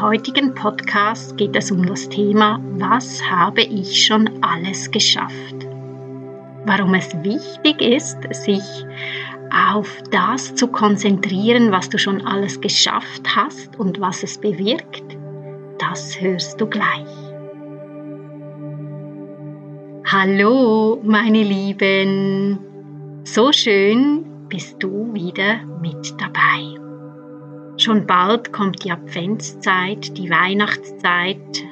Heutigen Podcast geht es um das Thema, was habe ich schon alles geschafft? Warum es wichtig ist, sich auf das zu konzentrieren, was du schon alles geschafft hast und was es bewirkt, das hörst du gleich. Hallo, meine Lieben, so schön bist du wieder mit dabei. Schon bald kommt die Adventszeit, die Weihnachtszeit.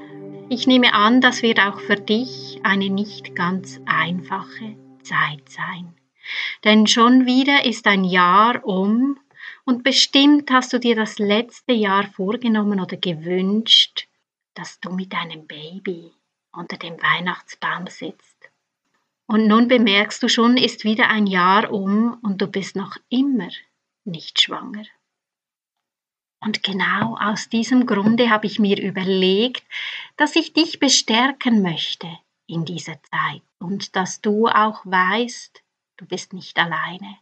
Ich nehme an, das wird auch für dich eine nicht ganz einfache Zeit sein. Denn schon wieder ist ein Jahr um und bestimmt hast du dir das letzte Jahr vorgenommen oder gewünscht, dass du mit deinem Baby unter dem Weihnachtsbaum sitzt. Und nun bemerkst du schon, ist wieder ein Jahr um und du bist noch immer nicht schwanger. Und genau aus diesem Grunde habe ich mir überlegt, dass ich dich bestärken möchte in dieser Zeit und dass du auch weißt, du bist nicht alleine.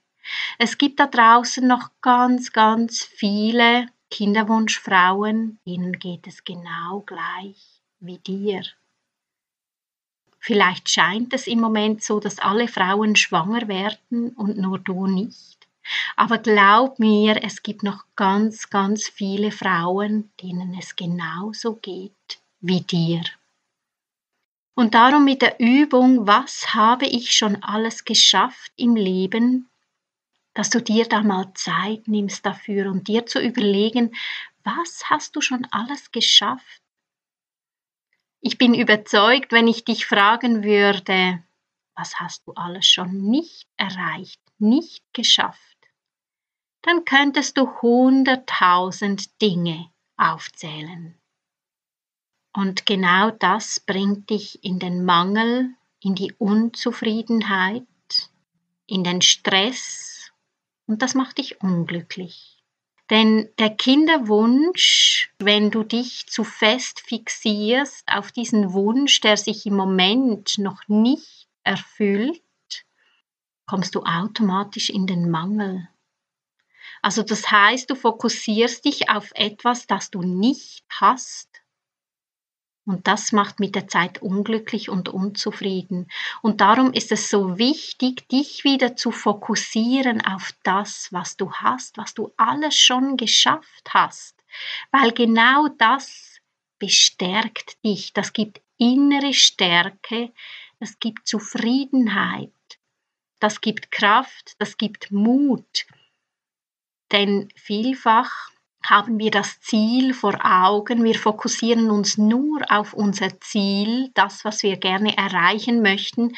Es gibt da draußen noch ganz, ganz viele Kinderwunschfrauen, ihnen geht es genau gleich wie dir. Vielleicht scheint es im Moment so, dass alle Frauen schwanger werden und nur du nicht. Aber glaub mir, es gibt noch ganz, ganz viele Frauen, denen es genauso geht wie dir. Und darum mit der Übung, was habe ich schon alles geschafft im Leben, dass du dir da mal Zeit nimmst dafür und dir zu überlegen, was hast du schon alles geschafft? Ich bin überzeugt, wenn ich dich fragen würde, was hast du alles schon nicht erreicht, nicht geschafft? Dann könntest du hunderttausend Dinge aufzählen. Und genau das bringt dich in den Mangel, in die Unzufriedenheit, in den Stress und das macht dich unglücklich. Denn der Kinderwunsch, wenn du dich zu fest fixierst auf diesen Wunsch, der sich im Moment noch nicht erfüllt, kommst du automatisch in den Mangel. Also das heißt, du fokussierst dich auf etwas, das du nicht hast. Und das macht mit der Zeit unglücklich und unzufrieden. Und darum ist es so wichtig, dich wieder zu fokussieren auf das, was du hast, was du alles schon geschafft hast. Weil genau das bestärkt dich, das gibt innere Stärke, das gibt Zufriedenheit, das gibt Kraft, das gibt Mut, denn vielfach haben wir das Ziel vor Augen, wir fokussieren uns nur auf unser Ziel, das, was wir gerne erreichen möchten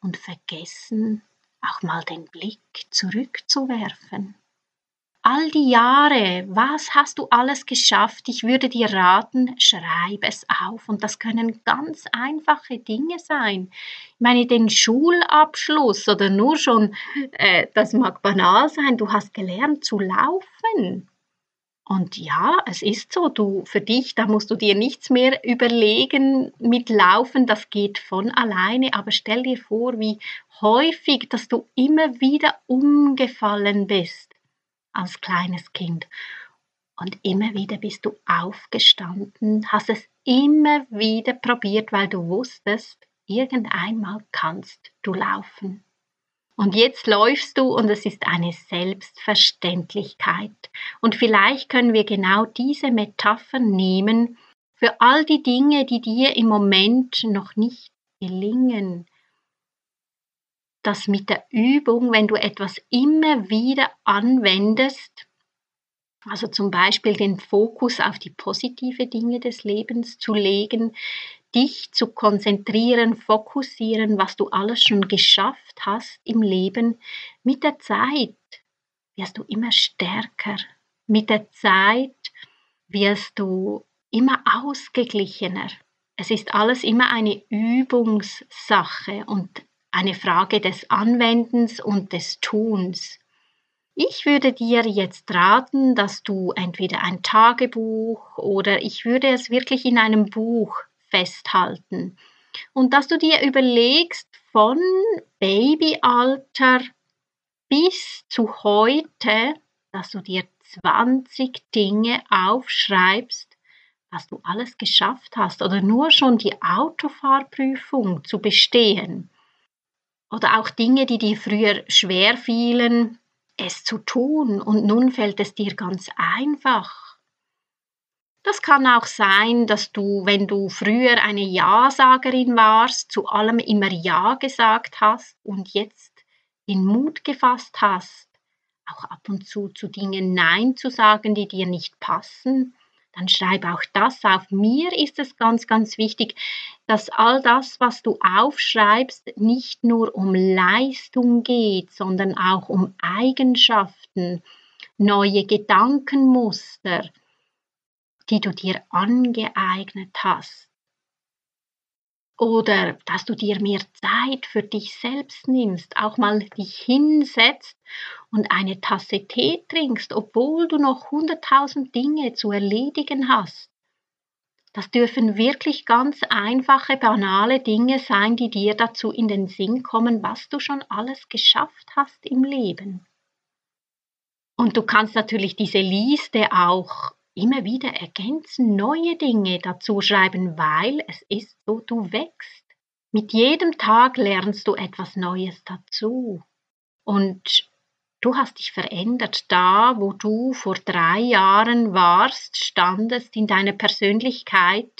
und vergessen auch mal den Blick zurückzuwerfen all die Jahre, was hast du alles geschafft? Ich würde dir raten, schreib es auf. Und das können ganz einfache Dinge sein. Ich meine, den Schulabschluss oder nur schon, äh, das mag banal sein, du hast gelernt zu laufen. Und ja, es ist so, du für dich, da musst du dir nichts mehr überlegen mit Laufen, das geht von alleine, aber stell dir vor, wie häufig, dass du immer wieder umgefallen bist als kleines Kind. Und immer wieder bist du aufgestanden, hast es immer wieder probiert, weil du wusstest, irgendeinmal kannst du laufen. Und jetzt läufst du und es ist eine Selbstverständlichkeit. Und vielleicht können wir genau diese Metapher nehmen für all die Dinge, die dir im Moment noch nicht gelingen, dass mit der Übung, wenn du etwas immer wieder anwendest, also zum Beispiel den Fokus auf die positive Dinge des Lebens zu legen, dich zu konzentrieren, fokussieren, was du alles schon geschafft hast im Leben, mit der Zeit wirst du immer stärker. Mit der Zeit wirst du immer ausgeglichener. es ist alles immer eine Übungssache und eine Frage des Anwendens und des Tuns. Ich würde dir jetzt raten, dass du entweder ein Tagebuch oder ich würde es wirklich in einem Buch festhalten und dass du dir überlegst von Babyalter bis zu heute, dass du dir 20 Dinge aufschreibst, was du alles geschafft hast oder nur schon die Autofahrprüfung zu bestehen oder auch Dinge, die dir früher schwer fielen, es zu tun und nun fällt es dir ganz einfach. Das kann auch sein, dass du, wenn du früher eine Ja-Sagerin warst, zu allem immer Ja gesagt hast und jetzt den Mut gefasst hast, auch ab und zu zu Dingen Nein zu sagen, die dir nicht passen dann schreib auch das auf. Mir ist es ganz, ganz wichtig, dass all das, was du aufschreibst, nicht nur um Leistung geht, sondern auch um Eigenschaften, neue Gedankenmuster, die du dir angeeignet hast. Oder dass du dir mehr Zeit für dich selbst nimmst, auch mal dich hinsetzt und eine Tasse Tee trinkst, obwohl du noch hunderttausend Dinge zu erledigen hast. Das dürfen wirklich ganz einfache, banale Dinge sein, die dir dazu in den Sinn kommen, was du schon alles geschafft hast im Leben. Und du kannst natürlich diese Liste auch immer wieder ergänzen, neue Dinge dazu schreiben, weil es ist so, du wächst. Mit jedem Tag lernst du etwas Neues dazu. Und du hast dich verändert. Da, wo du vor drei Jahren warst, standest in deiner Persönlichkeit,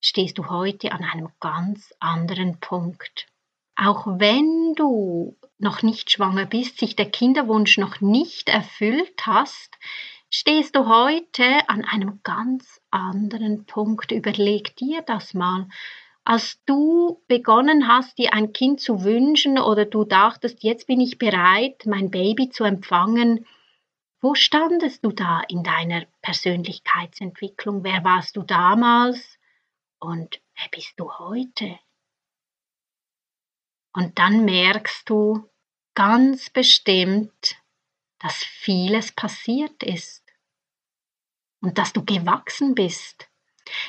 stehst du heute an einem ganz anderen Punkt. Auch wenn du noch nicht schwanger bist, sich der Kinderwunsch noch nicht erfüllt hast, stehst du heute an einem ganz anderen Punkt. Überleg dir das mal. Als du begonnen hast, dir ein Kind zu wünschen oder du dachtest, jetzt bin ich bereit, mein Baby zu empfangen, wo standest du da in deiner Persönlichkeitsentwicklung? Wer warst du damals und wer bist du heute? Und dann merkst du ganz bestimmt, dass vieles passiert ist und dass du gewachsen bist.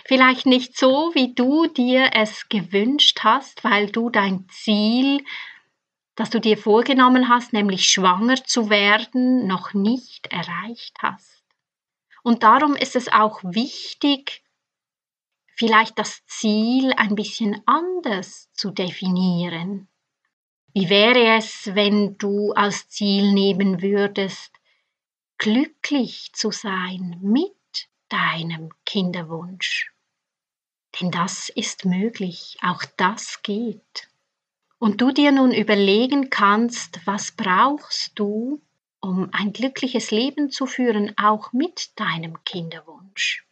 Vielleicht nicht so, wie du dir es gewünscht hast, weil du dein Ziel, das du dir vorgenommen hast, nämlich schwanger zu werden, noch nicht erreicht hast. Und darum ist es auch wichtig, vielleicht das Ziel ein bisschen anders zu definieren. Wie wäre es, wenn du als Ziel nehmen würdest, glücklich zu sein mit deinem Kinderwunsch? Denn das ist möglich, auch das geht. Und du dir nun überlegen kannst, was brauchst du, um ein glückliches Leben zu führen, auch mit deinem Kinderwunsch.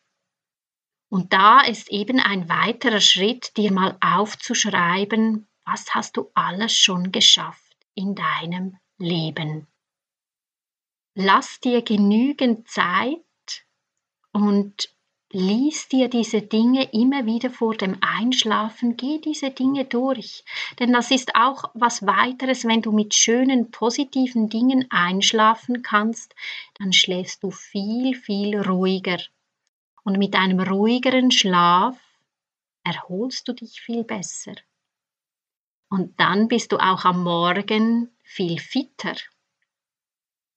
Und da ist eben ein weiterer Schritt, dir mal aufzuschreiben, was hast du alles schon geschafft in deinem Leben. Lass dir genügend Zeit und lies dir diese Dinge immer wieder vor dem Einschlafen, geh diese Dinge durch. Denn das ist auch was weiteres, wenn du mit schönen, positiven Dingen einschlafen kannst, dann schläfst du viel, viel ruhiger. Und mit einem ruhigeren Schlaf erholst du dich viel besser. Und dann bist du auch am Morgen viel fitter.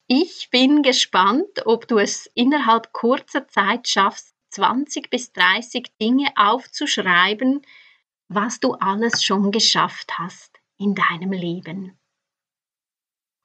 Ich bin gespannt, ob du es innerhalb kurzer Zeit schaffst, 20 bis 30 Dinge aufzuschreiben, was du alles schon geschafft hast in deinem Leben.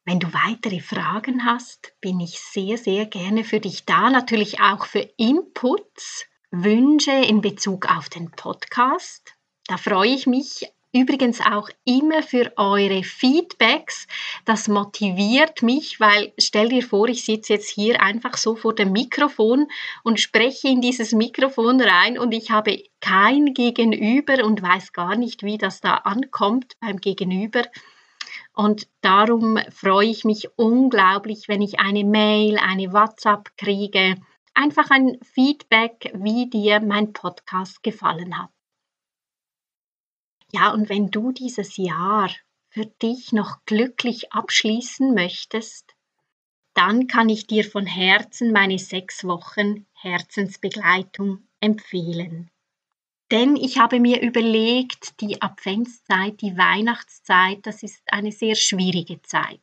Wenn du weitere Fragen hast, bin ich sehr, sehr gerne für dich da. Natürlich auch für Inputs, Wünsche in Bezug auf den Podcast. Da freue ich mich übrigens auch immer für eure Feedbacks. Das motiviert mich, weil stell dir vor, ich sitze jetzt hier einfach so vor dem Mikrofon und spreche in dieses Mikrofon rein und ich habe kein Gegenüber und weiß gar nicht, wie das da ankommt beim Gegenüber. Und darum freue ich mich unglaublich, wenn ich eine Mail, eine WhatsApp kriege. Einfach ein Feedback, wie dir mein Podcast gefallen hat. Ja, und wenn du dieses Jahr für dich noch glücklich abschließen möchtest, dann kann ich dir von Herzen meine sechs Wochen Herzensbegleitung empfehlen. Denn ich habe mir überlegt, die Adventszeit, die Weihnachtszeit, das ist eine sehr schwierige Zeit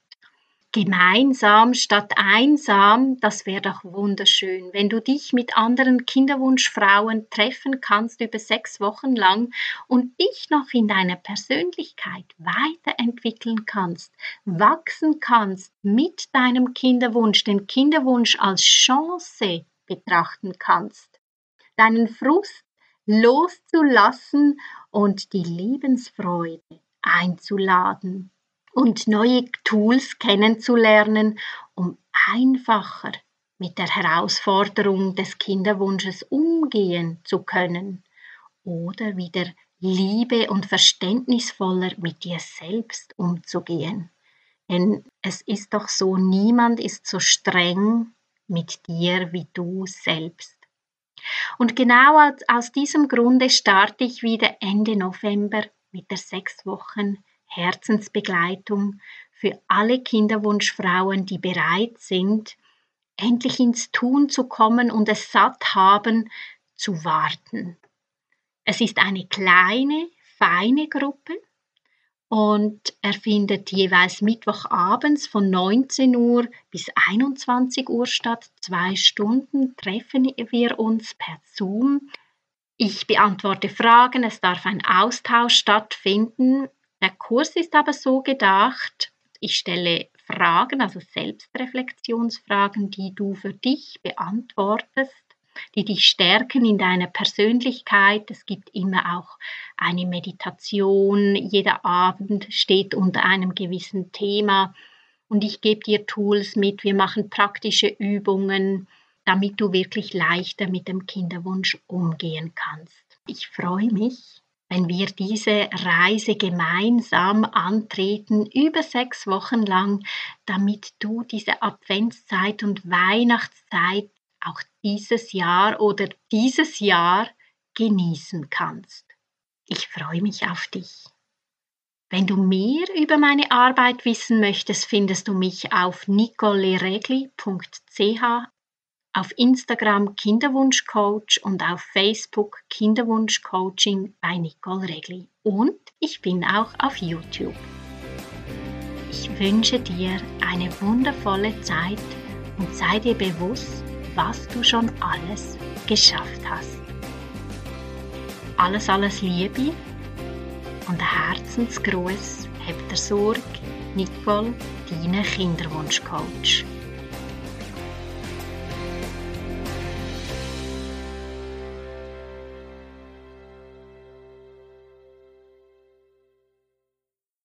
gemeinsam statt einsam, das wäre doch wunderschön, wenn du dich mit anderen Kinderwunschfrauen treffen kannst über sechs Wochen lang und dich noch in deiner Persönlichkeit weiterentwickeln kannst, wachsen kannst mit deinem Kinderwunsch, den Kinderwunsch als Chance betrachten kannst, deinen Frust loszulassen und die Lebensfreude einzuladen und neue Tools kennenzulernen, um einfacher mit der Herausforderung des Kinderwunsches umgehen zu können oder wieder liebe und verständnisvoller mit dir selbst umzugehen. Denn es ist doch so, niemand ist so streng mit dir wie du selbst. Und genau aus diesem Grunde starte ich wieder Ende November mit der sechs Wochen Herzensbegleitung für alle Kinderwunschfrauen, die bereit sind, endlich ins Tun zu kommen und es satt haben, zu warten. Es ist eine kleine, feine Gruppe und er findet jeweils Mittwochabends von 19 Uhr bis 21 Uhr statt. Zwei Stunden treffen wir uns per Zoom. Ich beantworte Fragen, es darf ein Austausch stattfinden der Kurs ist aber so gedacht, ich stelle Fragen, also Selbstreflexionsfragen, die du für dich beantwortest, die dich stärken in deiner Persönlichkeit. Es gibt immer auch eine Meditation. Jeder Abend steht unter einem gewissen Thema. Und ich gebe dir Tools mit. Wir machen praktische Übungen, damit du wirklich leichter mit dem Kinderwunsch umgehen kannst. Ich freue mich, wenn wir diese Reise gemeinsam antreten, über sechs Wochen lang, damit du diese Adventszeit und Weihnachtszeit auch dieses Jahr oder dieses Jahr genießen kannst. Ich freue mich auf dich. Wenn du mehr über meine Arbeit wissen möchtest, findest du mich auf nicoleregli.ch auf Instagram Kinderwunschcoach und auf Facebook Kinderwunschcoaching bei Nicole Regli. Und ich bin auch auf YouTube. Ich wünsche dir eine wundervolle Zeit und sei dir bewusst, was du schon alles geschafft hast. Alles, alles Liebe und ein Herzensgruß hebt der Sorge, Nicole, deine Kinderwunschcoach.